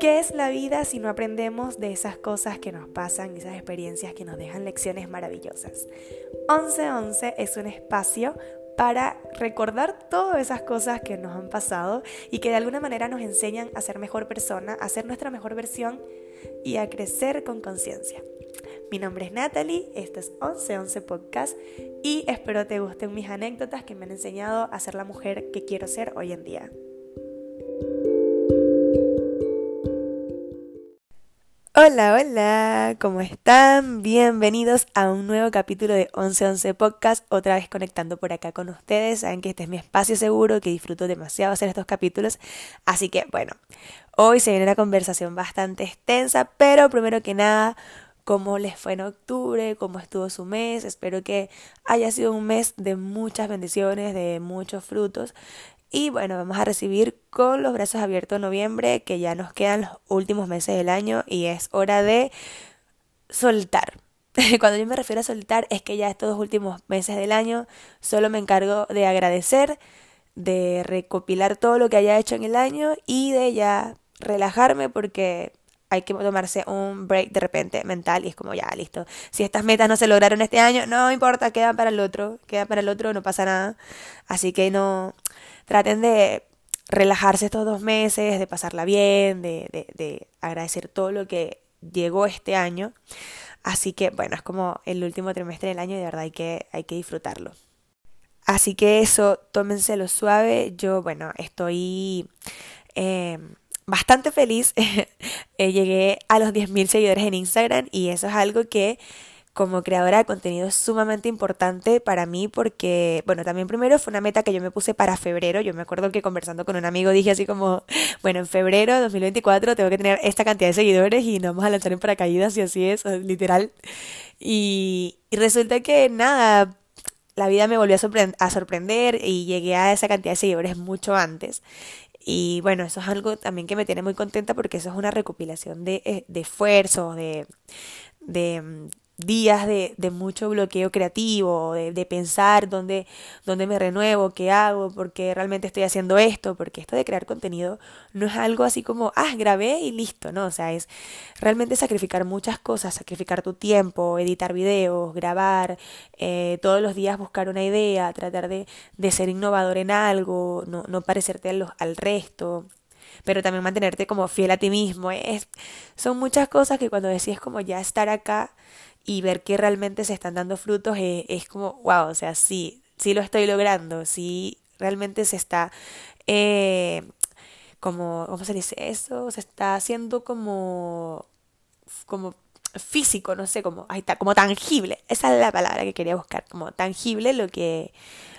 ¿Qué es la vida si no aprendemos de esas cosas que nos pasan, esas experiencias que nos dejan lecciones maravillosas? 1111 es un espacio para recordar todas esas cosas que nos han pasado y que de alguna manera nos enseñan a ser mejor persona, a ser nuestra mejor versión y a crecer con conciencia. Mi nombre es Natalie, este es 1111 Podcast y espero te gusten mis anécdotas que me han enseñado a ser la mujer que quiero ser hoy en día. Hola, hola, ¿cómo están? Bienvenidos a un nuevo capítulo de 1111 Podcast, otra vez conectando por acá con ustedes. Saben que este es mi espacio seguro, que disfruto demasiado hacer estos capítulos. Así que, bueno, hoy se viene una conversación bastante extensa, pero primero que nada, cómo les fue en octubre, cómo estuvo su mes. Espero que haya sido un mes de muchas bendiciones, de muchos frutos. Y bueno, vamos a recibir con los brazos abiertos noviembre, que ya nos quedan los últimos meses del año y es hora de soltar. Cuando yo me refiero a soltar es que ya estos dos últimos meses del año solo me encargo de agradecer, de recopilar todo lo que haya hecho en el año y de ya relajarme porque hay que tomarse un break de repente mental y es como ya, listo. Si estas metas no se lograron este año, no importa, quedan para el otro, quedan para el otro, no pasa nada. Así que no, traten de relajarse estos dos meses, de pasarla bien, de, de, de agradecer todo lo que llegó este año. Así que bueno, es como el último trimestre del año y de verdad hay que, hay que disfrutarlo. Así que eso, tómenselo suave. Yo, bueno, estoy eh, bastante feliz. Eh, llegué a los 10.000 seguidores en Instagram y eso es algo que como creadora de contenido es sumamente importante para mí porque, bueno, también primero fue una meta que yo me puse para febrero. Yo me acuerdo que conversando con un amigo dije así como, bueno, en febrero de 2024 tengo que tener esta cantidad de seguidores y nos vamos a lanzar en paracaídas y así es, literal. Y, resulta que nada, la vida me volvió a, sorprender y llegué a esa cantidad de seguidores mucho antes. Y bueno, eso es algo también que me tiene muy contenta porque eso es una recopilación de, eh, de esfuerzos, de, días de, de, mucho bloqueo creativo, de, de pensar dónde, dónde me renuevo, qué hago, por qué realmente estoy haciendo esto, porque esto de crear contenido no es algo así como, ah, grabé y listo, ¿no? O sea, es realmente sacrificar muchas cosas, sacrificar tu tiempo, editar videos, grabar, eh, todos los días buscar una idea, tratar de, de ser innovador en algo, no, no parecerte al, al resto, pero también mantenerte como fiel a ti mismo. Es, son muchas cosas que cuando decís como ya estar acá, y ver que realmente se están dando frutos es, es como, wow, o sea, sí, sí lo estoy logrando, sí realmente se está, eh, como, ¿cómo se dice eso? Se está haciendo como, como físico, no sé, como, ahí está, como tangible, esa es la palabra que quería buscar, como tangible lo que,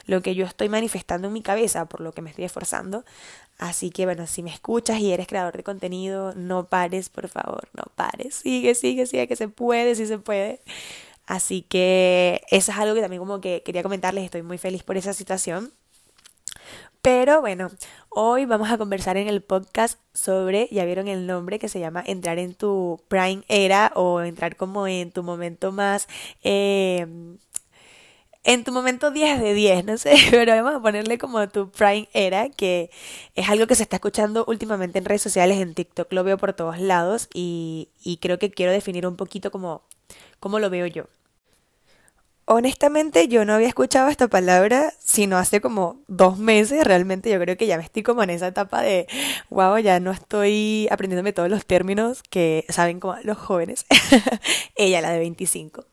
lo que yo estoy manifestando en mi cabeza, por lo que me estoy esforzando. Así que bueno, si me escuchas y eres creador de contenido, no pares, por favor, no pares. Sigue, sigue, sigue, que se puede, sí se puede. Así que eso es algo que también como que quería comentarles, estoy muy feliz por esa situación. Pero bueno, hoy vamos a conversar en el podcast sobre, ya vieron el nombre que se llama entrar en tu prime era o entrar como en tu momento más... Eh, en tu momento 10 de 10, no sé, pero vamos a ponerle como tu prime era, que es algo que se está escuchando últimamente en redes sociales, en TikTok lo veo por todos lados y, y creo que quiero definir un poquito como cómo lo veo yo. Honestamente yo no había escuchado esta palabra sino hace como dos meses, realmente yo creo que ya me estoy como en esa etapa de, wow, ya no estoy aprendiéndome todos los términos que saben como los jóvenes, ella la de 25.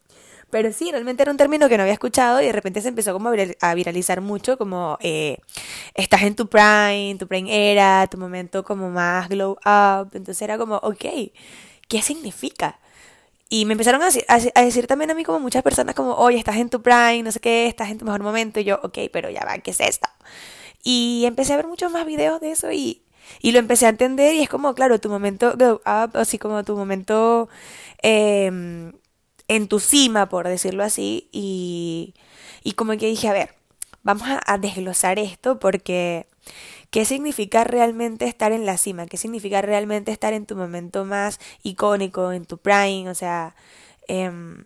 Pero sí, realmente era un término que no había escuchado y de repente se empezó como a viralizar mucho, como eh, estás en tu prime, tu prime era, tu momento como más glow up. Entonces era como, ok, ¿qué significa? Y me empezaron a decir, a decir, también a mí como muchas personas como, oye, estás en tu prime, no sé qué, estás en tu mejor momento. Y yo, ok, pero ya va, ¿qué es esto? Y empecé a ver muchos más videos de eso y, y lo empecé a entender y es como, claro, tu momento glow up, así como tu momento... Eh, en tu cima, por decirlo así, y, y como que dije, a ver, vamos a, desglosar esto porque ¿qué significa realmente estar en la cima? ¿Qué significa realmente estar en tu momento más icónico, en tu prime? O sea, em,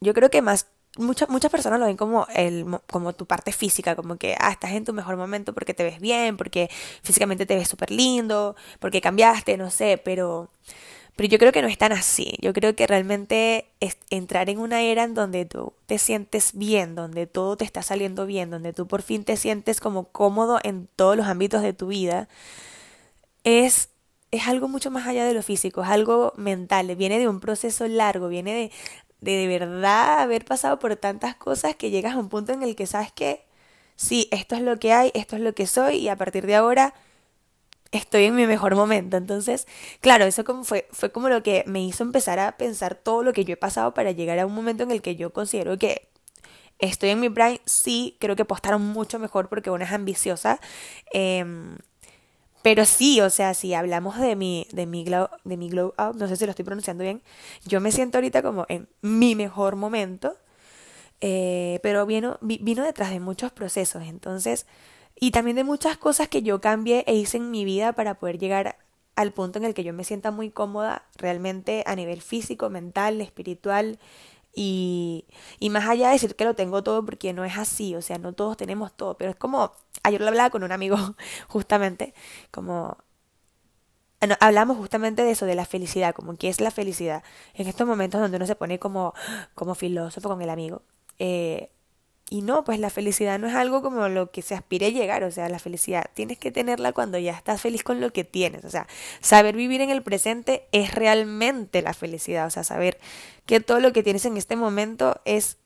yo creo que más muchas muchas personas lo ven como, el, como tu parte física, como que, ah, estás en tu mejor momento porque te ves bien, porque físicamente te ves súper lindo, porque cambiaste, no sé, pero, pero yo creo que no es tan así. Yo creo que realmente es entrar en una era en donde tú te sientes bien, donde todo te está saliendo bien, donde tú por fin te sientes como cómodo en todos los ámbitos de tu vida, es es algo mucho más allá de lo físico, es algo mental, viene de un proceso largo, viene de de, de verdad haber pasado por tantas cosas que llegas a un punto en el que sabes que sí, esto es lo que hay, esto es lo que soy y a partir de ahora estoy en mi mejor momento. Entonces, claro, eso fue, como lo que me hizo empezar a pensar todo lo que yo he pasado para llegar a un momento en el que yo considero que estoy en mi prime. Sí, creo que postaron mucho mejor porque una es ambiciosa. Eh, pero sí, o sea, si hablamos de mi, de mi glow, de mi glow up, no sé si lo estoy pronunciando bien, yo me siento ahorita como en mi mejor momento, eh, pero vino, vino detrás de muchos procesos, entonces, y también de muchas cosas que yo cambié e hice en mi vida para poder llegar al punto en el que yo me sienta muy cómoda realmente a nivel físico, mental, espiritual, y, y más allá de decir que lo tengo todo, porque no es así, o sea, no todos tenemos todo, pero es como, ayer lo hablaba con un amigo justamente, como hablamos justamente de eso, de la felicidad, como qué es la felicidad. En estos momentos donde uno se pone como, como filósofo con el amigo. Eh, y no, pues la felicidad no es algo como lo que se aspire a llegar, o sea, la felicidad tienes que tenerla cuando ya estás feliz con lo que tienes, o sea, saber vivir en el presente es realmente la felicidad, o sea, saber que todo lo que tienes en este momento es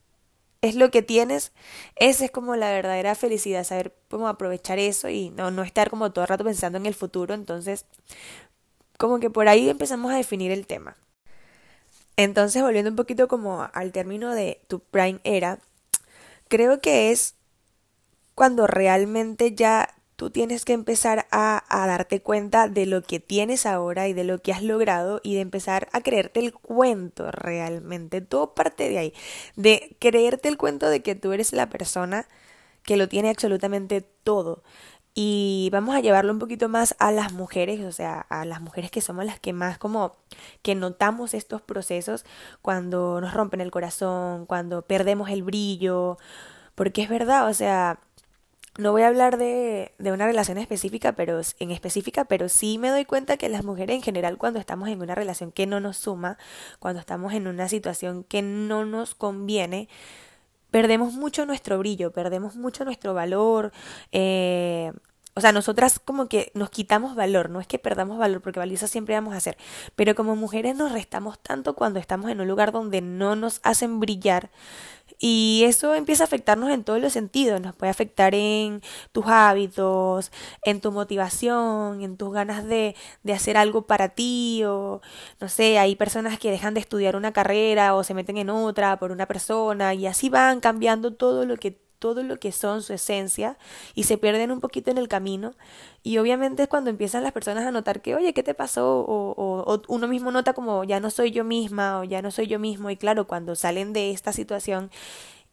es lo que tienes, esa es como la verdadera felicidad, saber cómo aprovechar eso y no, no estar como todo el rato pensando en el futuro, entonces como que por ahí empezamos a definir el tema. Entonces, volviendo un poquito como al término de tu prime era, creo que es cuando realmente ya tú tienes que empezar a, a, darte cuenta de lo que tienes ahora y de lo que has logrado y de empezar a creerte el cuento realmente. Todo parte de ahí, de creerte el cuento de que tú eres la persona que lo tiene absolutamente todo. Y vamos a llevarlo un poquito más a las mujeres, o sea, a las mujeres que somos las que más como que notamos estos procesos cuando nos rompen el corazón, cuando perdemos el brillo, porque es verdad, o sea, no voy a hablar de, de una relación específica, pero en específica, pero sí me doy cuenta que las mujeres en general cuando estamos en una relación que no nos suma, cuando estamos en una situación que no nos conviene, perdemos mucho nuestro brillo, perdemos mucho nuestro valor. Eh, o sea, nosotras como que nos quitamos valor, no es que perdamos valor, porque valiosa siempre vamos a hacer, pero como mujeres nos restamos tanto cuando estamos en un lugar donde no nos hacen brillar y eso empieza a afectarnos en todos los sentidos. Nos puede afectar en tus hábitos, en tu motivación, en tus ganas de, de hacer algo para ti. O no sé, hay personas que dejan de estudiar una carrera o se meten en otra por una persona y así van cambiando todo lo que todo lo que son su esencia y se pierden un poquito en el camino. Y obviamente es cuando empiezan las personas a notar que, oye, ¿qué te pasó? O, o, uno mismo nota como, ya no soy yo misma o ya no soy yo mismo. Y claro, cuando salen de esta situación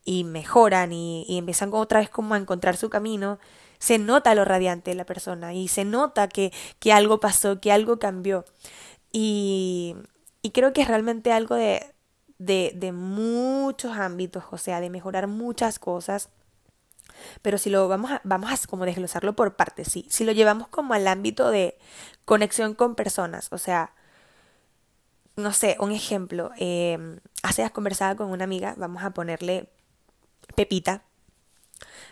y mejoran y, y empiezan otra vez como a encontrar su camino, se nota lo radiante de la persona y se nota que, que algo pasó, que algo cambió. Y, y creo que es realmente algo de, de, de muchos ámbitos, o sea, de mejorar muchas cosas. Pero si lo vamos a, vamos a como desglosarlo por partes, sí. Si lo llevamos como al ámbito de conexión con personas, o sea, no sé, un ejemplo. Eh, hace días conversaba con una amiga, vamos a ponerle Pepita.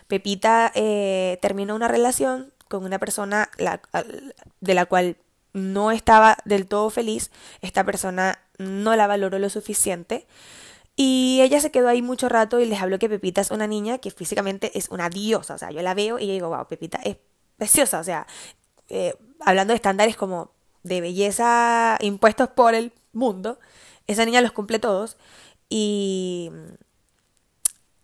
Pepita eh, terminó una relación con una persona la, de la cual no estaba del todo feliz. Esta persona no la valoró lo suficiente. Y ella se quedó ahí mucho rato y les habló que Pepita es una niña que físicamente es una diosa. O sea, yo la veo y digo, wow, Pepita es preciosa. O sea, eh, hablando de estándares como de belleza impuestos por el mundo, esa niña los cumple todos. Y,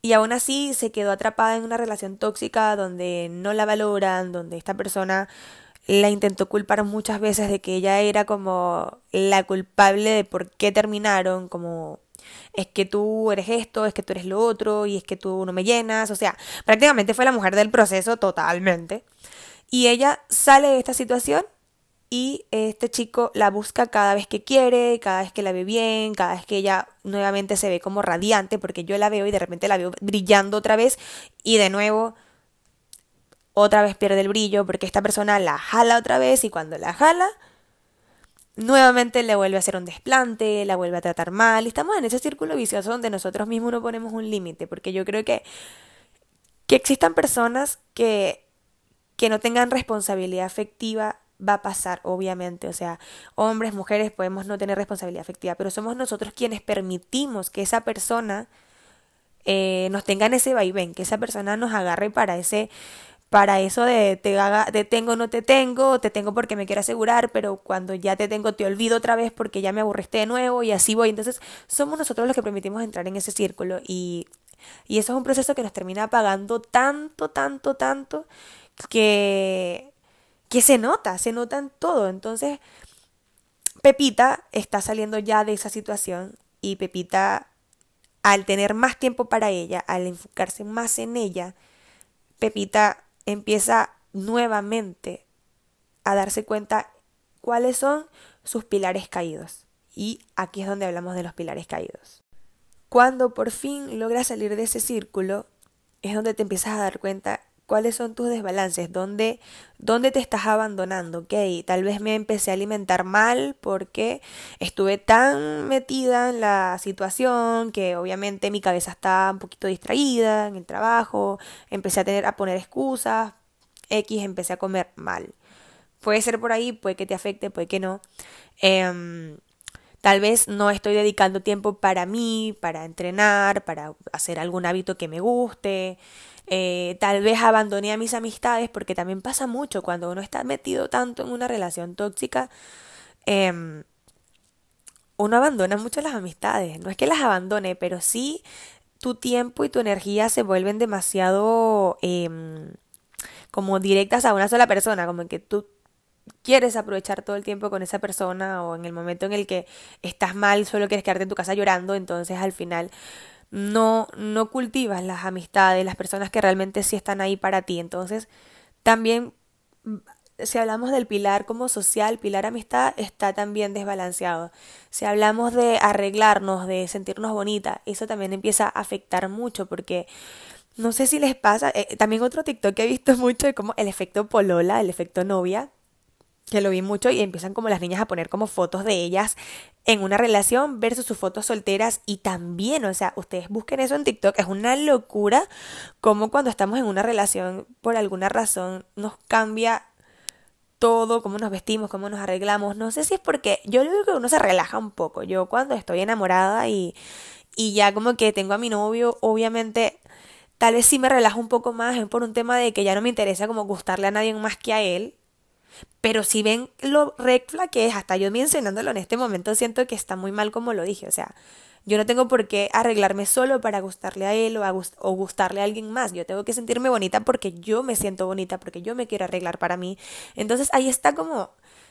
y aún así se quedó atrapada en una relación tóxica donde no la valoran, donde esta persona la intentó culpar muchas veces de que ella era como la culpable de por qué terminaron, como es que tú eres esto, es que tú eres lo otro, y es que tú no me llenas, o sea, prácticamente fue la mujer del proceso totalmente. Y ella sale de esta situación y este chico la busca cada vez que quiere, cada vez que la ve bien, cada vez que ella nuevamente se ve como radiante, porque yo la veo y de repente la veo brillando otra vez y de nuevo otra vez pierde el brillo porque esta persona la jala otra vez y cuando la jala nuevamente le vuelve a hacer un desplante, la vuelve a tratar mal estamos en ese círculo vicioso donde nosotros mismos no ponemos un límite, porque yo creo que que existan personas que que no tengan responsabilidad afectiva va a pasar, obviamente. O sea, hombres, mujeres podemos no tener responsabilidad afectiva, pero somos nosotros quienes permitimos que esa persona eh, nos tenga en ese vaivén, que esa persona nos agarre para ese para eso de te, haga, te tengo, no te tengo, te tengo porque me quiero asegurar, pero cuando ya te tengo te olvido otra vez porque ya me aburriste de nuevo y así voy. Entonces somos nosotros los que permitimos entrar en ese círculo y, y eso es un proceso que nos termina pagando tanto, tanto, tanto que que se nota, se nota en todo. Entonces, Pepita está saliendo ya de esa situación y Pepita, al tener más tiempo para ella, al enfocarse más en ella, Pepita empieza nuevamente a darse cuenta cuáles son sus pilares caídos. Y aquí es donde hablamos de los pilares caídos. Cuando por fin logras salir de ese círculo, es donde te empiezas a dar cuenta cuáles son tus desbalances, dónde, dónde te estás abandonando, ok, tal vez me empecé a alimentar mal porque estuve tan metida en la situación que obviamente mi cabeza está un poquito distraída en el trabajo, empecé a tener a poner excusas, X, empecé a comer mal. Puede ser por ahí, puede que te afecte, puede que no. Em, tal vez no estoy dedicando tiempo para mí, para entrenar, para hacer algún hábito que me guste. Eh, tal vez abandoné a mis amistades porque también pasa mucho cuando uno está metido tanto en una relación tóxica. Em, uno abandona mucho las amistades. No es que las abandone, pero sí tu tiempo y tu energía se vuelven demasiado em, como directas a una sola persona, como que tú quieres aprovechar todo el tiempo con esa persona o en el momento en el que estás mal solo quieres quedarte en tu casa llorando, entonces al final no, no cultivas las amistades, las personas que realmente sí están ahí para ti. Entonces, también, mm, si hablamos del pilar como social, pilar amistad, está también desbalanceado. Si hablamos de arreglarnos, de sentirnos bonita, eso también empieza a afectar mucho porque no sé si les pasa, eh, también otro TikTok que he visto mucho es como el efecto polola, el efecto novia, que lo vi mucho y empiezan como las niñas a poner como fotos de ellas en una relación versus sus fotos solteras y también, o sea, ustedes busquen eso en TikTok, es una locura como cuando estamos en una relación por alguna razón nos cambia todo, cómo nos vestimos, cómo nos arreglamos, no sé si es porque yo digo que uno se relaja un poco, yo cuando estoy enamorada y, y ya como que tengo a mi novio, obviamente tal vez sí me relajo un poco más, es por un tema de que ya no me interesa como gustarle a nadie más que a él, pero si ven lo red que es, hasta yo mencionándolo en este momento siento que está muy mal como lo dije. O sea, yo no tengo por qué arreglarme solo para gustarle a él o, a o gustarle a alguien más. Yo tengo que sentirme bonita porque yo me siento bonita, porque yo me quiero arreglar para mí. Entonces ahí está como,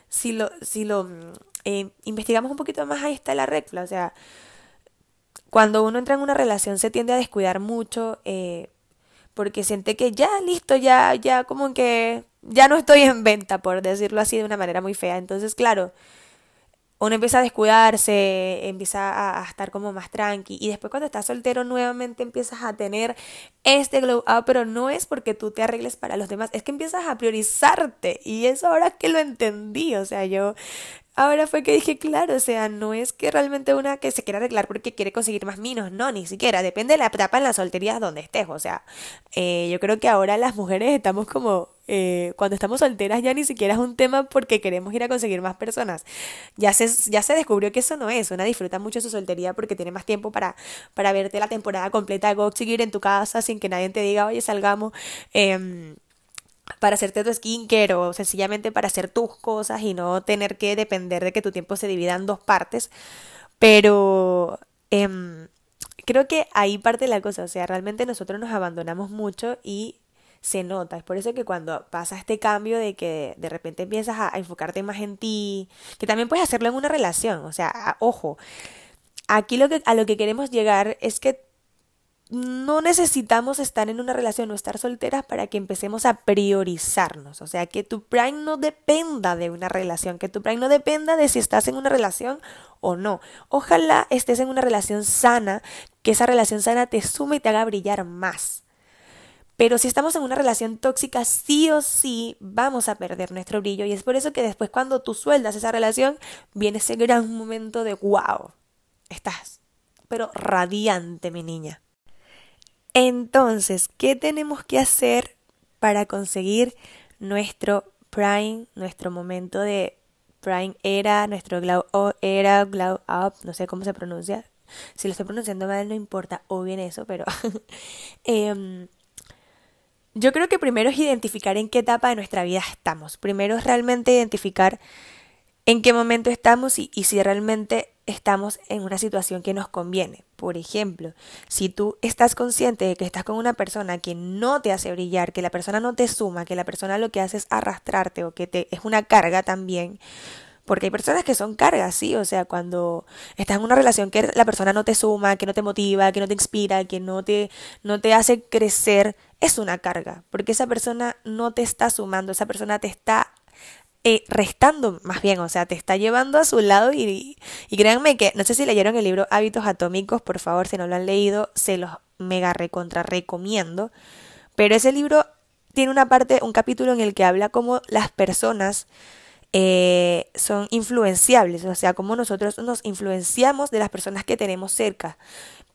si lo, si lo mm, eh, investigamos un poquito más, ahí está la red O sea, cuando uno entra en una relación se tiende a descuidar mucho. Eh, porque siente que ya listo, ya, ya como que ya no estoy en venta, por decirlo así de una manera muy fea. Entonces, claro, uno empieza a descuidarse, empieza a, estar como más tranqui y después cuando estás soltero nuevamente empiezas a tener este glow up, pero no es porque tú te arregles para los demás, es que empiezas a priorizarte y eso ahora que lo entendí, o sea, yo Ahora fue que dije, claro, o sea, no es que realmente una que se quiera arreglar porque quiere conseguir más minos, no, ni siquiera, depende de la etapa en la soltería donde estés, o sea, eh, yo creo que ahora las mujeres estamos como, eh, cuando estamos solteras ya ni siquiera es un tema porque queremos ir a conseguir más personas, ya se, ya se descubrió que eso no es, una disfruta mucho su soltería porque tiene más tiempo para, para verte la temporada completa Go seguir en tu casa sin que nadie te diga, oye, salgamos, eh, para hacerte tu skincare o sencillamente para hacer tus cosas y no tener que depender de que tu tiempo se divida en dos partes. Pero em, creo que ahí parte la cosa, o sea, realmente nosotros nos abandonamos mucho y se nota. Es por eso que cuando pasa este cambio de que de repente empiezas a, enfocarte más en ti, que también puedes hacerlo en una relación, o sea, ojo, aquí lo que, a lo que queremos llegar es que no necesitamos estar en una relación o estar solteras para que empecemos a priorizarnos. O sea, que tu prime no dependa de una relación, que tu prime no dependa de si estás en una relación o no. Ojalá estés en una relación sana, que esa relación sana te sume y te haga brillar más. Pero si estamos en una relación tóxica, sí o sí vamos a perder nuestro brillo. Y es por eso que después cuando tú sueldas esa relación, viene ese gran momento de wow, estás, pero radiante, mi niña. Entonces, ¿qué tenemos que hacer para conseguir nuestro prime, nuestro momento de prime era, nuestro glow era, glow up, no sé cómo se pronuncia. Si lo estoy pronunciando mal no importa, o bien eso, pero em, yo creo que primero es identificar en qué etapa de nuestra vida estamos. Primero es realmente identificar en qué momento estamos y, y si realmente estamos en una situación que nos conviene. Por ejemplo, si tú estás consciente de que estás con una persona que no te hace brillar, que la persona no te suma, que la persona lo que hace es arrastrarte o que te es una carga también, porque hay personas que son cargas, sí, o sea, cuando estás en una relación que la persona no te suma, que no te motiva, que no te inspira, que no te no te hace crecer, es una carga, porque esa persona no te está sumando, esa persona te está eh, restando más bien, o sea, te está llevando a su lado y, y créanme que, no sé si leyeron el libro Hábitos Atómicos, por favor, si no lo han leído, se los mega recontra recomiendo, pero ese libro tiene una parte, un capítulo en el que habla como las personas eh, son influenciables, o sea, como nosotros nos influenciamos de las personas que tenemos cerca,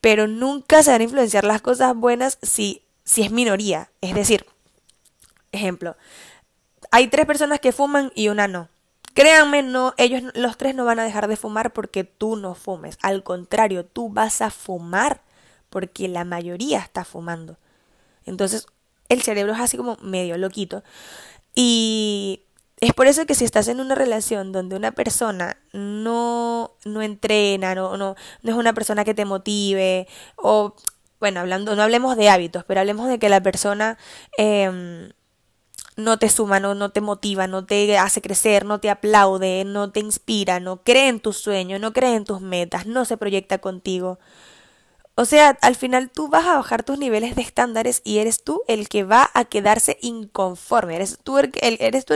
pero nunca se van a influenciar las cosas buenas si, si es minoría, es decir, ejemplo, hay tres personas que fuman y una no. Créanme, no, ellos los tres no van a dejar de fumar porque tú no fumes. Al contrario, tú vas a fumar porque la mayoría está fumando. Entonces, el cerebro es así como medio loquito. Y es por eso que si estás en una relación donde una persona no, no entrena, no, no, no es una persona que te motive, o bueno, hablando, no hablemos de hábitos, pero hablemos de que la persona eh, no te suma, no, no te motiva, no te hace crecer, no te aplaude, no te inspira, no cree en tus sueños, no cree en tus metas, no se proyecta contigo. O sea, al final tú vas a bajar tus niveles de estándares y eres tú el que va a quedarse inconforme. Eres tú el,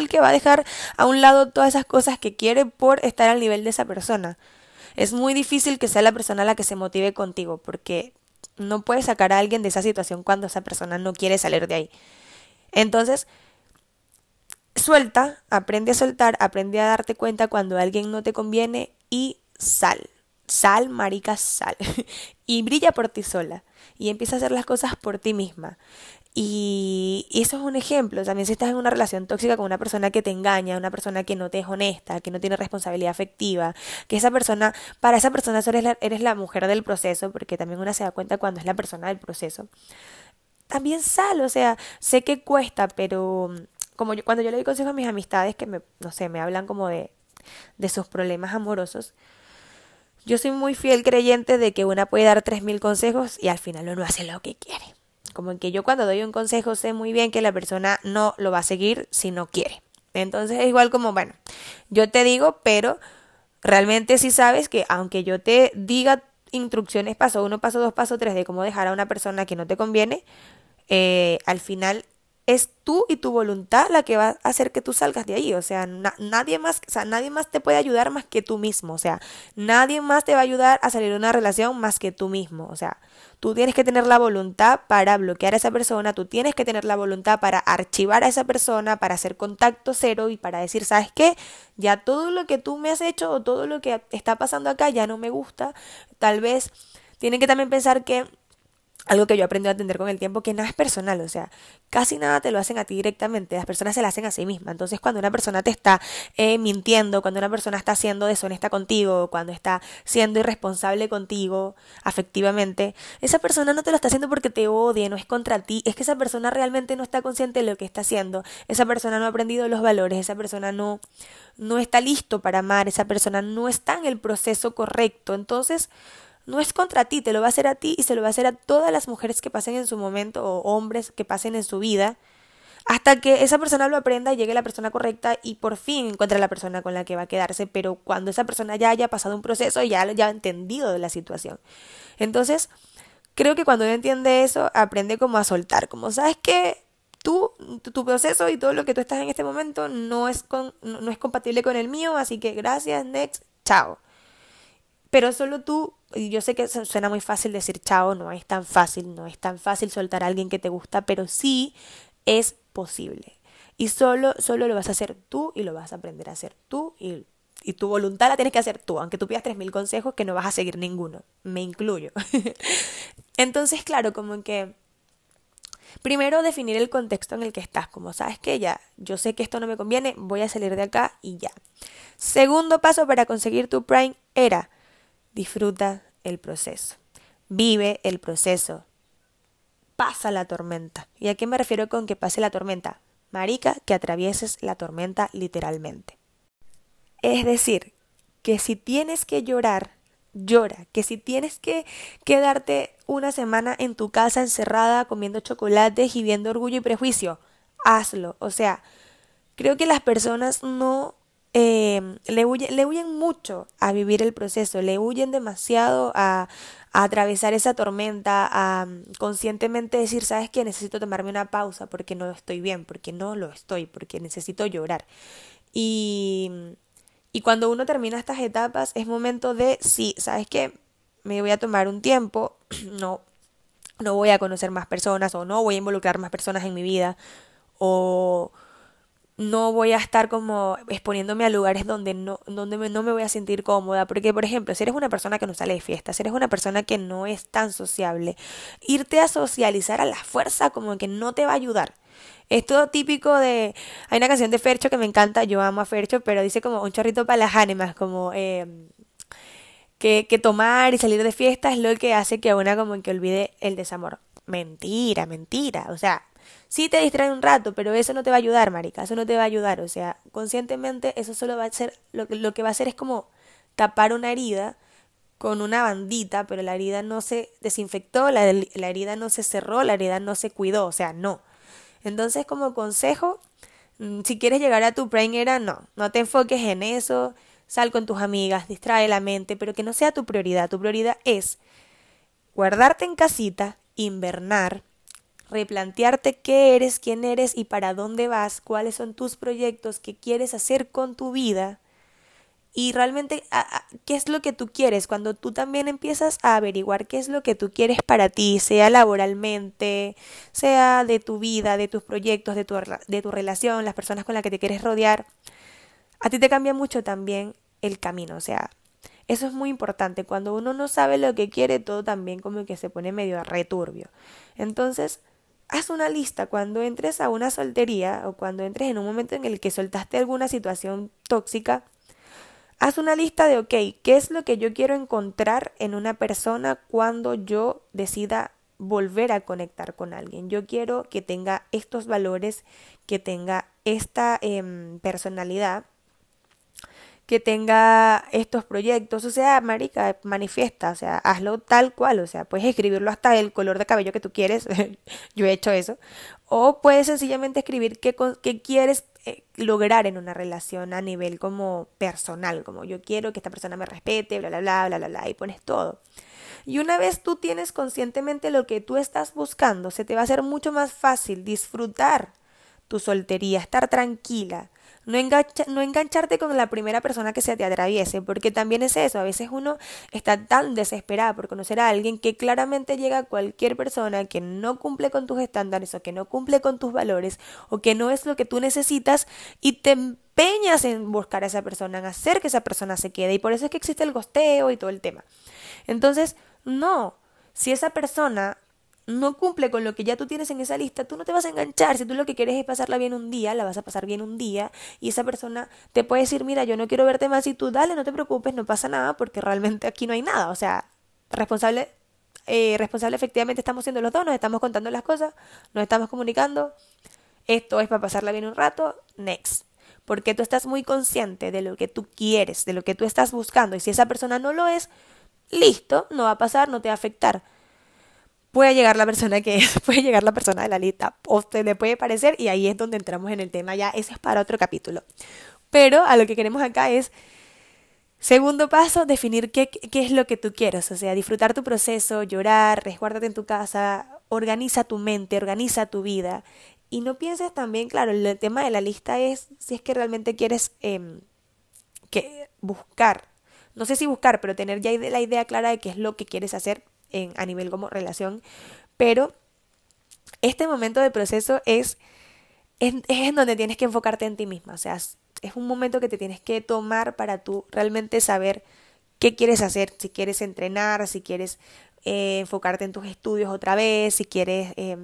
que va a dejar a un lado todas esas cosas que quiere por estar al nivel de esa persona. Es muy difícil que sea la persona la que se motive contigo porque no puedes sacar a alguien de esa situación cuando esa persona no quiere salir de ahí. Entonces, Suelta, aprende a soltar, aprende a darte cuenta cuando alguien no te conviene y sal. Sal, marica, sal. y brilla por ti sola. Y empieza a hacer las cosas por ti misma. Y, eso es un ejemplo. También si estás en una relación tóxica con una persona que te engaña, una persona que no te es honesta, que no tiene responsabilidad afectiva, que esa persona, para esa persona eres la, eres la mujer del proceso, porque también una se da cuenta cuando es la persona del proceso. También sal, o sea, sé que cuesta, pero como yo, cuando yo le doy consejos a mis amistades que me, no sé, me hablan como de, de sus problemas amorosos, yo soy muy fiel creyente de que una puede dar tres mil consejos y al final uno hace lo que quiere. Como que yo cuando doy un consejo sé muy bien que la persona no lo va a seguir si no quiere. Entonces es igual como, bueno, yo te digo, pero realmente sí sabes que aunque yo te diga instrucciones paso uno, paso dos, paso tres de cómo dejar a una persona que no te conviene, eh, al final es tú y tu voluntad la que va a hacer que tú salgas de ahí. O sea, nadie más, o sea, nadie más te puede ayudar más que tú mismo. O sea, nadie más te va a ayudar a salir de una relación más que tú mismo. O sea, tú tienes que tener la voluntad para bloquear a esa persona, tú tienes que tener la voluntad para archivar a esa persona, para hacer contacto cero y para decir, ¿sabes qué? Ya todo lo que tú me has hecho o todo lo que está pasando acá ya no me gusta. Tal vez tienen que también pensar que algo que yo aprendí a entender con el tiempo, que nada es personal, o sea, casi nada te lo hacen a ti directamente, las personas se lo hacen a sí mismas. Entonces, cuando una persona te está eh, mintiendo, cuando una persona está siendo deshonesta contigo, cuando está siendo irresponsable contigo afectivamente, esa persona no te lo está haciendo porque te odie, no es contra ti, es que esa persona realmente no está consciente de lo que está haciendo, esa persona no ha aprendido los valores, esa persona no, no está listo para amar, esa persona no está en el proceso correcto. Entonces, no es contra ti, te lo va a hacer a ti y se lo va a hacer a todas las mujeres que pasen en su momento o hombres que pasen en su vida, hasta que esa persona lo aprenda llegue la persona correcta y por fin encuentre la persona con la que va a quedarse, pero cuando esa persona ya haya pasado un proceso y ya haya entendido la situación. Entonces, creo que cuando uno entiende eso, aprende como a soltar, como sabes que tú, tu proceso y todo lo que tú estás en este momento no es, con, no es compatible con el mío, así que gracias, next, chao. Pero solo tú, y yo sé que suena muy fácil decir chao, no es tan fácil, no es tan fácil soltar a alguien que te gusta, pero sí es posible. Y solo, solo lo vas a hacer tú y lo vas a aprender a hacer tú y, y tu voluntad la tienes que hacer tú, aunque tú pidas 3.000 consejos que no vas a seguir ninguno, me incluyo. Entonces, claro, como que primero definir el contexto en el que estás, como sabes que ya, yo sé que esto no me conviene, voy a salir de acá y ya. Segundo paso para conseguir tu Prime era disfruta el proceso, vive el proceso, pasa la tormenta. ¿Y a qué me refiero con que pase la tormenta? Marica, que atravieses la tormenta literalmente. Es decir, que si tienes que llorar, llora, que si tienes que quedarte una semana en tu casa encerrada comiendo chocolates y viendo orgullo y prejuicio, hazlo. O sea, creo que las personas no eh, le, huyen, le huyen mucho a vivir el proceso, le huyen demasiado a, a atravesar esa tormenta, a mm, conscientemente decir, sabes que necesito tomarme una pausa porque no estoy bien, porque no lo estoy, porque necesito llorar. Y, y cuando uno termina estas etapas es momento de, sí, sabes que me voy a tomar un tiempo, no, no voy a conocer más personas o no voy a involucrar más personas en mi vida o no voy a estar como exponiéndome a lugares donde no, donde no me voy a sentir cómoda. Porque, por ejemplo, si eres una persona que no sale de fiesta, si eres una persona que no es tan sociable, irte a socializar a la fuerza como que no te va a ayudar. Es todo típico de... Hay una canción de Fercho que me encanta, yo amo a Fercho, pero dice como un chorrito para las ánimas, como... Eh, que, que tomar y salir de fiesta es lo que hace que una como que olvide el desamor. Mentira, mentira. O sea, Sí te distrae un rato, pero eso no te va a ayudar, marica, eso no te va a ayudar. O sea, conscientemente eso solo va a ser, lo, lo que va a hacer es como tapar una herida con una bandita, pero la herida no se desinfectó, la, la herida no se cerró, la herida no se cuidó, o sea, no. Entonces, como consejo, mm, si quieres llegar a tu prime era, no, no te enfoques en eso, sal con tus amigas, distrae la mente, pero que no sea tu prioridad. Tu prioridad es guardarte en casita, invernar, replantearte qué eres, quién eres y para dónde vas, cuáles son tus proyectos, qué quieres hacer con tu vida y realmente qué es lo que tú quieres cuando tú también empiezas a averiguar qué es lo que tú quieres para ti, sea laboralmente, sea de tu vida, de tus proyectos, de tu, de tu relación, las personas con las que te quieres rodear, a ti te cambia mucho también el camino, o sea, eso es muy importante. Cuando uno no sabe lo que quiere, todo también como que se pone medio returbio. Entonces, haz una lista cuando entres a una soltería o cuando entres en un momento en el que soltaste alguna situación tóxica. Haz una lista de, ok, ¿qué es lo que yo quiero encontrar en una persona cuando yo decida volver a conectar con alguien? Yo quiero que tenga estos valores, que tenga esta em, personalidad que tenga estos proyectos, o sea, marica, manifiesta, o sea, hazlo tal cual, o sea, puedes escribirlo hasta el color de cabello que tú quieres, yo he hecho eso, o puedes sencillamente escribir qué, qué quieres eh, lograr en una relación a nivel como personal, como yo quiero que esta persona me respete, bla, bla, bla, bla, bla, bla, y pones todo. Y una vez tú tienes conscientemente lo que tú estás buscando, se te va a hacer mucho más fácil disfrutar tu soltería, estar tranquila, no, engancharte con la primera persona que se te atraviese, porque también es eso, a veces uno está tan desesperado por conocer a alguien que claramente llega cualquier persona que no cumple con tus estándares o que no cumple con tus valores o que no es lo que tú necesitas y te empeñas en buscar a esa persona, en hacer que esa persona se quede y por eso es que existe el gosteo y todo el tema. Entonces, no, si esa persona no cumple con lo que ya tú tienes en esa lista, tú no te vas a enganchar. Si tú lo que quieres es pasarla bien un día, la vas a pasar bien un día y esa persona te puede decir, mira, yo no quiero verte más y tú dale, no te preocupes, no pasa nada porque realmente aquí no hay nada. O sea, responsable, eh, responsable efectivamente estamos siendo los dos, nos estamos contando las cosas, nos estamos comunicando. Esto es para pasarla bien un rato, next. Porque tú estás muy consciente de lo que tú quieres, de lo que tú estás buscando y si esa persona no lo es, listo, no va a pasar, no te va a afectar puede llegar la persona que puede llegar la persona de la lista o te le puede parecer y ahí es donde entramos en el tema ya ese es para otro capítulo. Pero a lo que queremos acá es Segundo paso, definir qué, qué, es lo que tú quieres, o sea, disfrutar tu proceso, llorar, resguárdate en tu casa, organiza tu mente, organiza tu vida. Y no pienses también, claro, el tema de la lista es si es que realmente quieres eh, que buscar, no sé si buscar, pero tener ya la idea clara de qué es lo que quieres hacer en, a nivel como relación, pero este momento de proceso es, es, en donde tienes que enfocarte en ti misma, o sea, es un momento que te tienes que tomar para tú realmente saber qué quieres hacer, si quieres entrenar, si quieres eh, enfocarte en tus estudios otra vez, si quieres eh,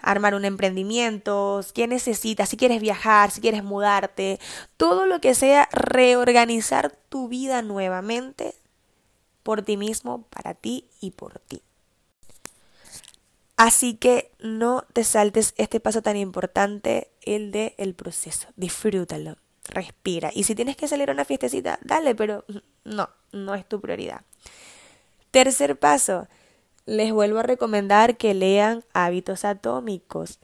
armar un emprendimiento, qué necesitas, si quieres viajar, si quieres mudarte, todo lo que sea reorganizar tu vida nuevamente por ti mismo, para ti y por ti. Así que no te saltes este paso tan importante, el de el proceso. Disfrútalo, respira. Y si tienes que salir a una fiestecita, dale, pero no, no es tu prioridad. Tercer paso, les vuelvo a recomendar que lean hábitos atómicos.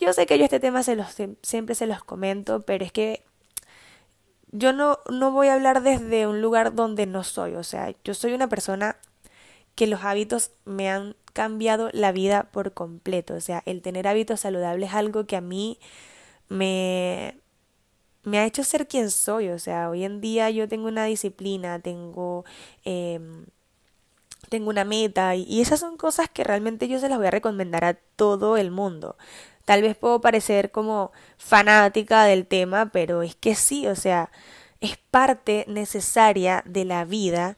Yo sé que yo este tema se los, siempre se los comento, pero es que yo no, no voy a hablar desde un lugar donde no soy. O sea, yo soy una persona que los hábitos me han cambiado la vida por completo. O sea, el tener hábitos saludables es algo que a mí me, me ha hecho ser quien soy. O sea, hoy en día yo tengo una disciplina, tengo... Eh, tengo una meta y, esas son cosas que realmente yo se las voy a recomendar a todo el mundo. Tal vez puedo parecer como fanática del tema, pero es que sí, o sea, es parte necesaria de la vida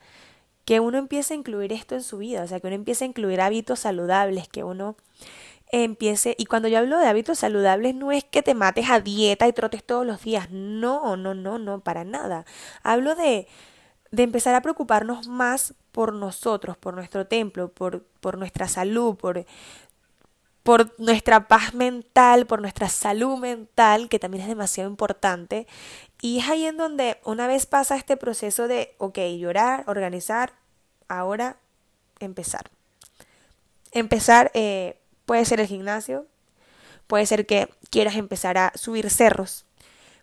que uno empiece a incluir esto en su vida, o sea, que uno empiece a incluir hábitos saludables, que uno empiece, y cuando yo hablo de hábitos saludables no es que te mates a dieta y trotes todos los días, no, no, no, no, para nada. Hablo de de empezar a preocuparnos más por nosotros, por nuestro templo, por, por nuestra salud, por, por nuestra paz mental, por nuestra salud mental, que también es demasiado importante. Y es ahí en donde una vez pasa este proceso de, ok, llorar, organizar, ahora empezar. Empezar eh, puede ser el gimnasio, puede ser que quieras empezar a subir cerros,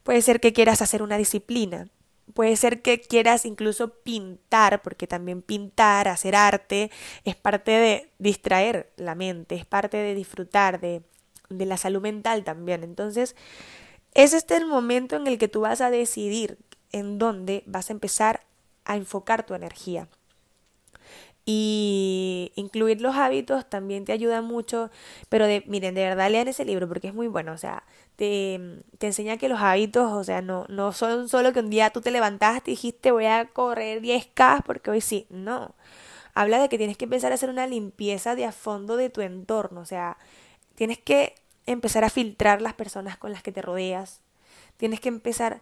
puede ser que quieras hacer una disciplina, Puede ser que quieras incluso pintar, porque también pintar, hacer arte, es parte de distraer la mente, es parte de disfrutar de, de la salud mental también. Entonces, es este el momento en el que tú vas a decidir en dónde vas a empezar a enfocar tu energía. Y incluir los hábitos también te ayuda mucho, pero de, miren, de verdad lean ese libro porque es muy bueno, o sea, te, te enseña que los hábitos, o sea, no, no son solo que un día tú te levantaste y dijiste voy a correr 10K porque hoy sí, no. Habla de que tienes que empezar a hacer una limpieza de a fondo de tu entorno, o sea, tienes que empezar a filtrar las personas con las que te rodeas, tienes que empezar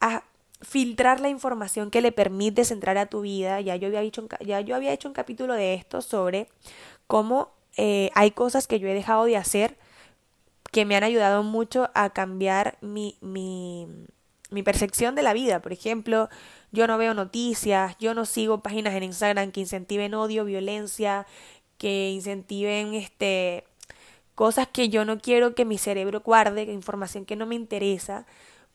a filtrar la información que le permites entrar a tu vida. Ya yo había hecho, ya yo había hecho un capítulo de esto sobre cómo eh, hay cosas que yo he dejado de hacer que me han ayudado mucho a cambiar mi, mi, mi percepción de la vida. Por ejemplo, yo no veo noticias, yo no sigo páginas en Instagram que incentiven odio, violencia, que incentiven este cosas que yo no quiero que mi cerebro guarde, información que no me interesa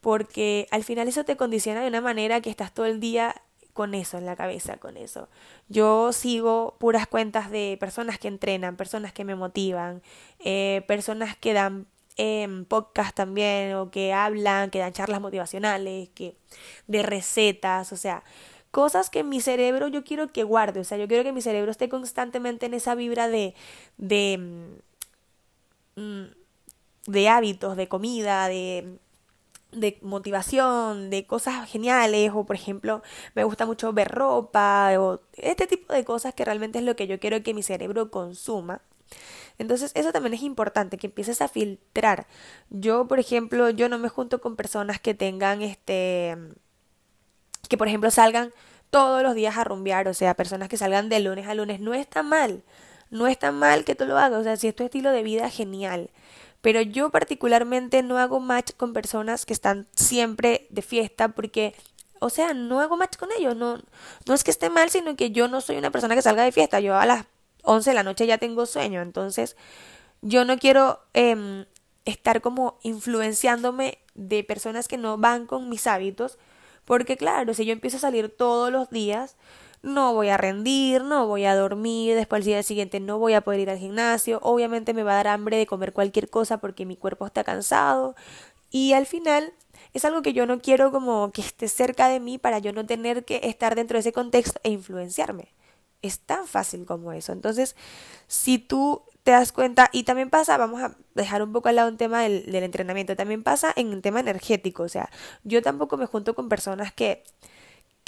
porque al final eso te condiciona de una manera que estás todo el día con eso en la cabeza, con eso. Yo sigo puras cuentas de personas que entrenan, personas que me motivan, eh, personas que dan eh, podcast también o que hablan, que dan charlas motivacionales, que de recetas, o sea, cosas que mi cerebro yo quiero que guarde, o sea, yo quiero que mi cerebro esté constantemente en esa vibra de de mm, de hábitos, de comida, de de motivación, de cosas geniales, o por ejemplo, me gusta mucho ver ropa, o este tipo de cosas que realmente es lo que yo quiero que mi cerebro consuma. Entonces, eso también es importante, que empieces a filtrar. Yo, por ejemplo, yo no me junto con personas que tengan este que por ejemplo salgan todos los días a rumbear, o sea, personas que salgan de lunes a lunes, no está mal. No está mal que tú lo hagas, o sea, si es tu estilo de vida, genial. Pero yo particularmente no hago match con personas que están siempre de fiesta porque, o sea, no hago match con ellos. No, no es que esté mal, sino que yo no soy una persona que salga de fiesta. Yo a las 11 de la noche ya tengo sueño. Entonces, yo no quiero eh, estar como influenciándome de personas que no van con mis hábitos Porque claro, si yo empiezo a salir todos los días, no voy a rendir, no voy a dormir, después al día siguiente no voy a poder ir al gimnasio, obviamente me va a dar hambre de comer cualquier cosa porque mi cuerpo está cansado y al final es algo que yo no quiero como que esté cerca de mí para yo no tener que estar dentro de ese contexto e influenciarme. Es tan fácil como eso. Entonces, si tú te das cuenta, y también pasa, vamos a dejar un poco al lado un tema del, del entrenamiento, también pasa en un tema energético, o sea, yo tampoco me junto con personas que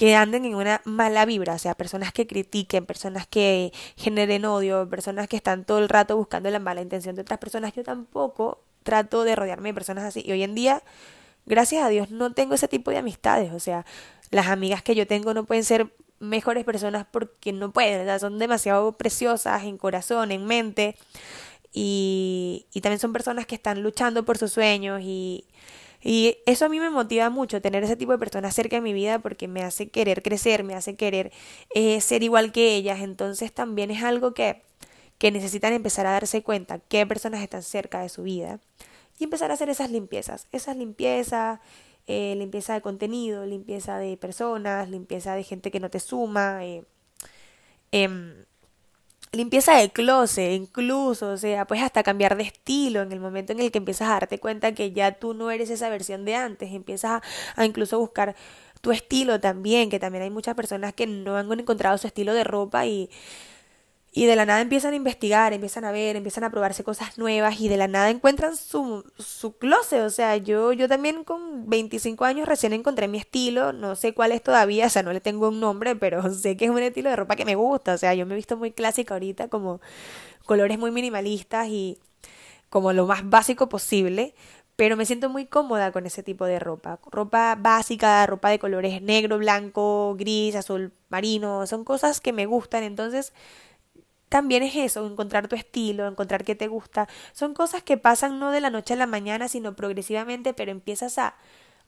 que anden en una mala vibra, o sea, personas que critiquen, personas que generen odio, personas que están todo el rato buscando la mala intención de otras personas. Yo tampoco trato de rodearme de personas así. Y hoy en día, gracias a Dios, no tengo ese tipo de amistades. O sea, las amigas que yo tengo no pueden ser mejores personas porque no pueden, o sea, son demasiado preciosas en corazón, en mente. Y, y también son personas que están luchando por sus sueños y y eso a mí me motiva mucho, tener ese tipo de personas cerca de mi vida porque me hace querer crecer, me hace querer eh, ser igual que ellas. Entonces también es algo que, que necesitan empezar a darse cuenta qué personas están cerca de su vida y empezar a hacer esas limpiezas, esas limpiezas, eh, limpieza de contenido, limpieza de personas, limpieza de gente que no te suma. Eh, em, limpieza de closet, incluso, o sea, puedes hasta cambiar de estilo en el momento en el que empiezas a darte cuenta que ya tú no eres esa versión de antes, empiezas a, a incluso buscar tu estilo también, que también hay muchas personas que no han encontrado su estilo de ropa y y de la nada empiezan a investigar, empiezan a ver, empiezan a probarse cosas nuevas y de la nada encuentran su, su closet. O sea, yo, yo también con 25 años recién encontré mi estilo, no sé cuál es todavía, o sea, no le tengo un nombre, pero sé que es un estilo de ropa que me gusta. O sea, yo me he visto muy clásica ahorita, como colores muy minimalistas y como lo más básico posible. Pero me siento muy cómoda con ese tipo de ropa. Ropa básica, ropa de colores negro, blanco, gris, azul marino. Son cosas que me gustan. Entonces, también es eso, encontrar tu estilo, encontrar qué te gusta. Son cosas que pasan no de la noche a la mañana, sino progresivamente, pero empiezas a,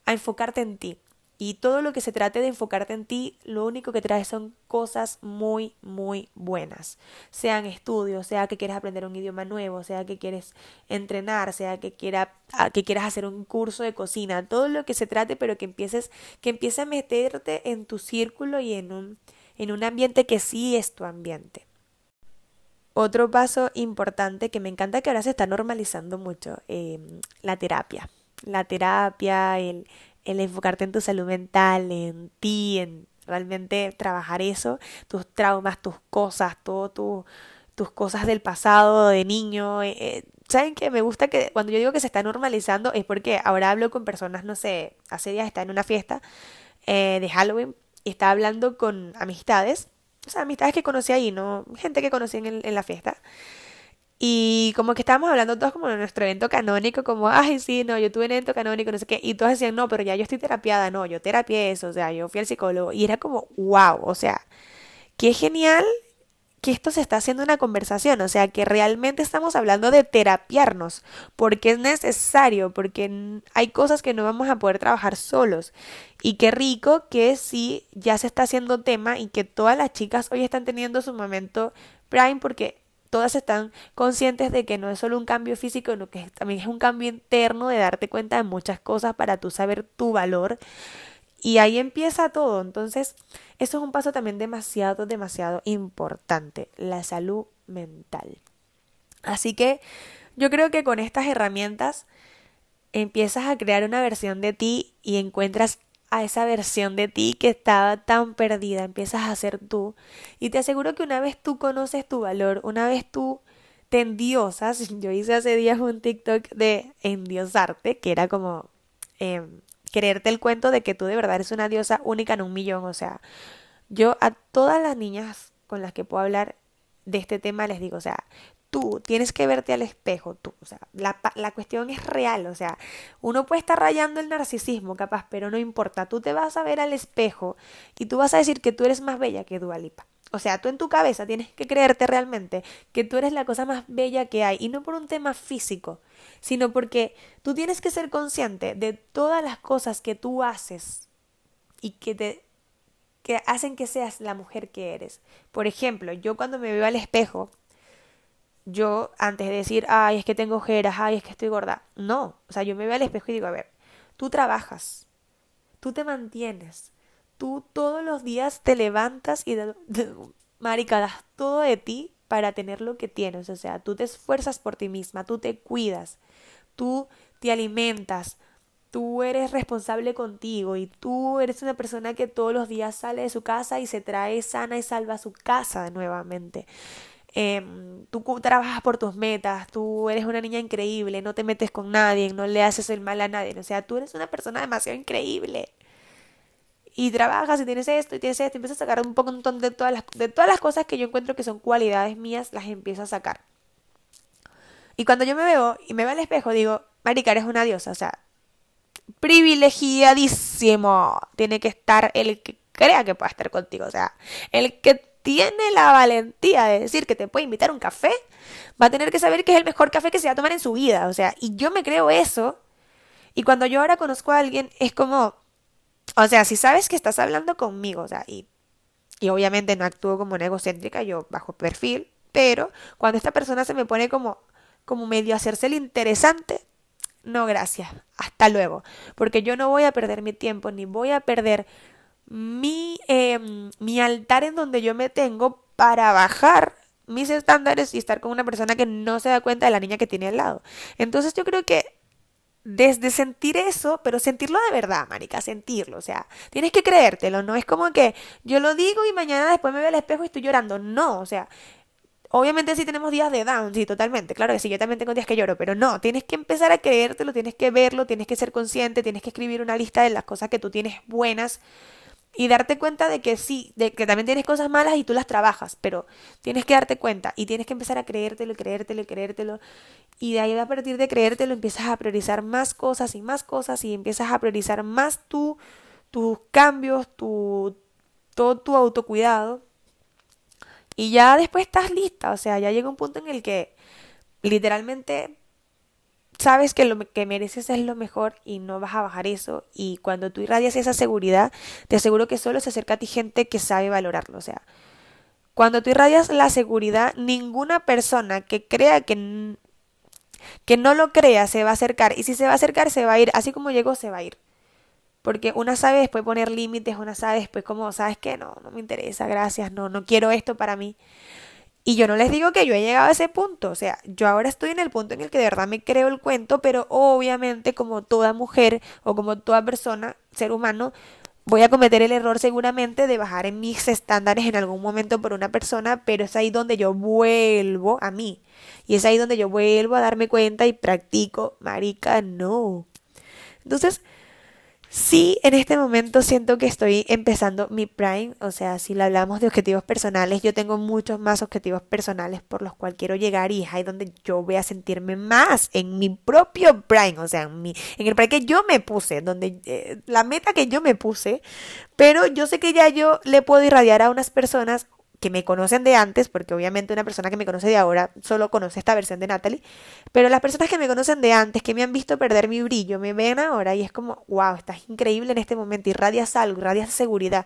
a enfocarte en ti. Y todo lo que se trate de enfocarte en ti, lo único que trae son cosas muy, muy buenas. Sean estudios, sea que quieras aprender un idioma nuevo, sea que quieres entrenar, sea que, quiera, que quieras hacer un curso de cocina, todo lo que se trate, pero que empieces, que empieces a meterte en tu círculo y en un, en un ambiente que sí es tu ambiente. Otro paso importante que me encanta que ahora se está normalizando mucho, eh, la terapia. La terapia, el, el enfocarte en tu salud mental, en ti, en realmente trabajar eso, tus traumas, tus cosas, todo tu, tus cosas del pasado, de niño. Eh, eh, ¿Saben que Me gusta que cuando yo digo que se está normalizando es porque ahora hablo con personas, no sé, hace días estaba en una fiesta de Halloween y estaba hablando con amistades o sea, amistades que conocí ahí, ¿no? Gente que conocí en, en la fiesta. Y como que estábamos hablando todos como de nuestro evento canónico, como, ay, sí, no, yo tuve un evento canónico, no sé qué. Y todos decían, no, pero ya yo estoy terapiada, no, yo terapié eso, o sea, yo fui al psicólogo. Y era como, wow, o sea, qué genial que esto se está haciendo una conversación, o sea, que realmente estamos hablando de terapiarnos, porque es necesario, porque hay cosas que no vamos a poder trabajar solos. Y qué rico que sí ya se está haciendo tema y que todas las chicas hoy están teniendo su momento prime porque todas están conscientes de que no es solo un cambio físico, sino que también es un cambio interno de darte cuenta de muchas cosas para tú saber tu valor y ahí empieza todo. Entonces, eso es un paso también demasiado, demasiado importante, la salud mental. Así que yo creo que con estas herramientas empiezas a crear una versión de ti y encuentras a esa versión de ti que estaba tan perdida, empiezas a ser tú. Y te aseguro que una vez tú conoces tu valor, una vez tú te endiosas, yo hice hace días un TikTok de endiosarte, que era como em, creerte el cuento de que tú de verdad eres una diosa única en un millón. O sea, yo a todas las niñas con las que puedo hablar de este tema les digo, o sea, tú tienes que verte al espejo, tú, o sea, la, la cuestión es real, o sea, uno puede estar rayando el narcisismo capaz, pero no importa, tú te vas a ver al espejo y tú vas a decir que tú eres más bella que Dualipa. O sea, tú en tu cabeza tienes que creerte realmente que tú eres la cosa más bella que hay y no por un tema físico, sino porque tú tienes que ser consciente de todas las cosas que tú haces y que te que hacen que seas la mujer que eres. Por ejemplo, yo cuando me veo al espejo, yo antes de decir, ay, es que tengo ojeras, ay, es que estoy gorda, no, o sea, yo me veo al espejo y digo, a ver, tú trabajas, tú te mantienes. Tú todos los días te levantas y, de, marica, das todo de ti para tener lo que tienes. O sea, tú te esfuerzas por ti misma, tú te cuidas, tú te alimentas, tú eres responsable contigo y tú eres una persona que todos los días sale de su casa y se trae sana y salva a su casa nuevamente. Em, tú trabajas por tus metas, tú eres una niña increíble, no te metes con nadie, no le haces el mal a nadie, o sea, tú eres una persona demasiado increíble. Y trabajas y tienes esto y tienes esto, y empiezas a sacar un poco de todas las, de todas las cosas que yo encuentro que son cualidades mías, las empiezo a sacar. Y cuando yo me veo y me veo al espejo, digo, Marica, eres una diosa, o sea, privilegiadísimo. Tiene que estar el que crea que pueda estar contigo, o sea, el que tiene la valentía de decir que te puede invitar a un café, va a tener que saber que es el mejor café que se va a tomar en su vida. O sea, y yo me creo eso. Y cuando yo ahora conozco a alguien, es como, o sea, si sabes que estás hablando conmigo, o sea, y, y obviamente no actúo como una egocéntrica, yo bajo perfil, pero cuando esta persona se me pone como, como medio hacerse el interesante, no, gracias, hasta luego, porque yo no voy a perder mi tiempo, ni voy a perder mi, em, mi altar en donde yo me tengo para bajar mis estándares y estar con una persona que no se da cuenta de la niña que tiene al lado. Entonces yo creo que desde sentir eso, pero sentirlo de verdad, marica, sentirlo, o sea, tienes que creértelo, no es como que yo lo digo y mañana después me veo al espejo y estoy llorando, no, o sea, Obviamente sí tenemos días de down, sí, totalmente. Claro que sí, yo también tengo días que lloro, pero no, tienes que empezar a creértelo, tienes que verlo, tienes que ser consciente, tienes que escribir una lista de las cosas que tú tienes buenas y darte cuenta de que sí, de que también tienes cosas malas y tú las trabajas, pero tienes que darte cuenta y tienes que empezar a creértelo, creértelo, creértelo. Y de ahí a partir de creértelo empiezas a priorizar más cosas y más cosas y empiezas a priorizar más tú, tus cambios, tu, todo tu autocuidado. Y ya después estás lista, o sea, ya llega un punto en el que literalmente sabes que lo que mereces es lo mejor y no vas a bajar eso. Y cuando tú irradias esa seguridad, te aseguro que solo se acerca a ti gente que sabe valorarlo. O sea, cuando tú irradias la seguridad, ninguna persona que crea que, que no lo crea se va a acercar. Y si se va a acercar, se va a ir. Así como llegó, se va a ir. Porque una sabe después poner límites, una sabe después como, ¿sabes qué? No, no me interesa, gracias, no, no quiero esto para mí. Y yo no les digo que yo he llegado a ese punto, o sea, yo ahora estoy en el punto en el que de verdad me creo el cuento, pero obviamente como toda mujer o como toda persona, ser humano, voy a cometer el error seguramente de bajar en mis estándares en algún momento por una persona, pero es ahí donde yo vuelvo a mí. Y es ahí donde yo vuelvo a darme cuenta y practico, marica, no. Entonces, Sí, en este momento siento que estoy empezando mi prime, o sea, si hablamos de objetivos personales, yo tengo muchos más objetivos personales por los cuales quiero llegar y es ahí donde yo voy a sentirme más en mi propio prime, o sea, en, mi, en el prime que yo me puse, donde eh, la meta que yo me puse, pero yo sé que ya yo le puedo irradiar a unas personas que me conocen de antes, porque obviamente una persona que me conoce de ahora solo conoce esta versión de Natalie, pero las personas que me conocen de antes, que me han visto perder mi brillo, me ven ahora y es como, wow, estás increíble en este momento, irradias algo, irradias seguridad.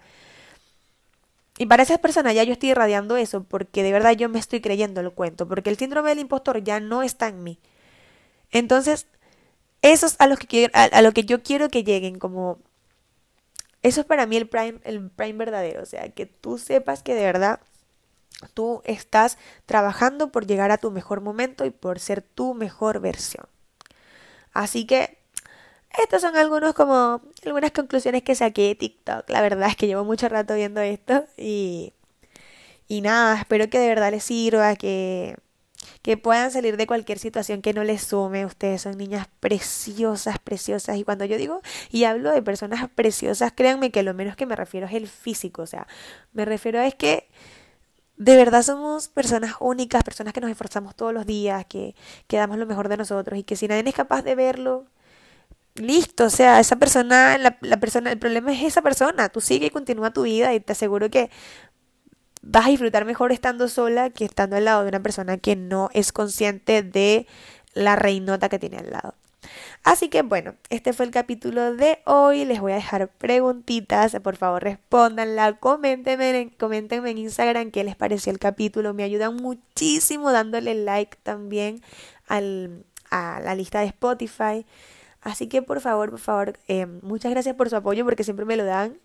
Y para esas personas ya yo estoy irradiando eso, porque de verdad yo me estoy creyendo el cuento, porque el síndrome del impostor ya no está en mí. Entonces, eso es a, los que, a, a lo que yo quiero que lleguen, como eso es para mí el prime, el prime verdadero, o sea, que tú sepas que de verdad tú estás trabajando por llegar a tu mejor momento y por ser tu mejor versión. Así que estas son algunos como algunas conclusiones que saqué de TikTok. La verdad es que llevo mucho rato viendo esto y y nada, espero que de verdad les sirva, que que puedan salir de cualquier situación que no les sume. Ustedes son niñas preciosas, preciosas. Y cuando yo digo y hablo de personas preciosas, créanme que lo menos que me refiero es el físico. O sea, me refiero a es que de verdad somos personas únicas, personas que nos esforzamos todos los días, que, que damos lo mejor de nosotros y que si nadie es capaz de verlo, listo, o sea, esa persona, la, la, persona, el problema es esa persona, tú sigue y continúa tu vida y te aseguro que vas a disfrutar mejor estando sola que estando al lado de una persona que no es consciente de la reinota que tiene al lado. Así que bueno, este fue el capítulo de hoy. Les voy a dejar preguntitas. Por favor, respóndanla. Coméntenme en, coméntenme en Instagram qué les pareció el capítulo. Me ayudan muchísimo dándole like también al, a la lista de Spotify. Así que por favor, por favor, eh, muchas gracias por su apoyo porque siempre me lo dan.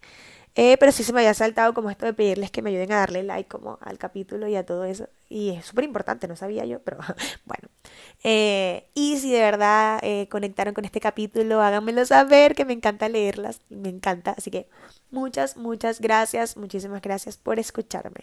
Eh, pero sí se me había saltado como esto de pedirles que me ayuden a darle like como al capítulo y a todo eso. Y es súper importante, no sabía yo, pero bueno. Eh, y si de verdad eh, conectaron con este capítulo, háganmelo saber, que me encanta leerlas, me encanta. Así que muchas, muchas gracias, muchísimas gracias por escucharme.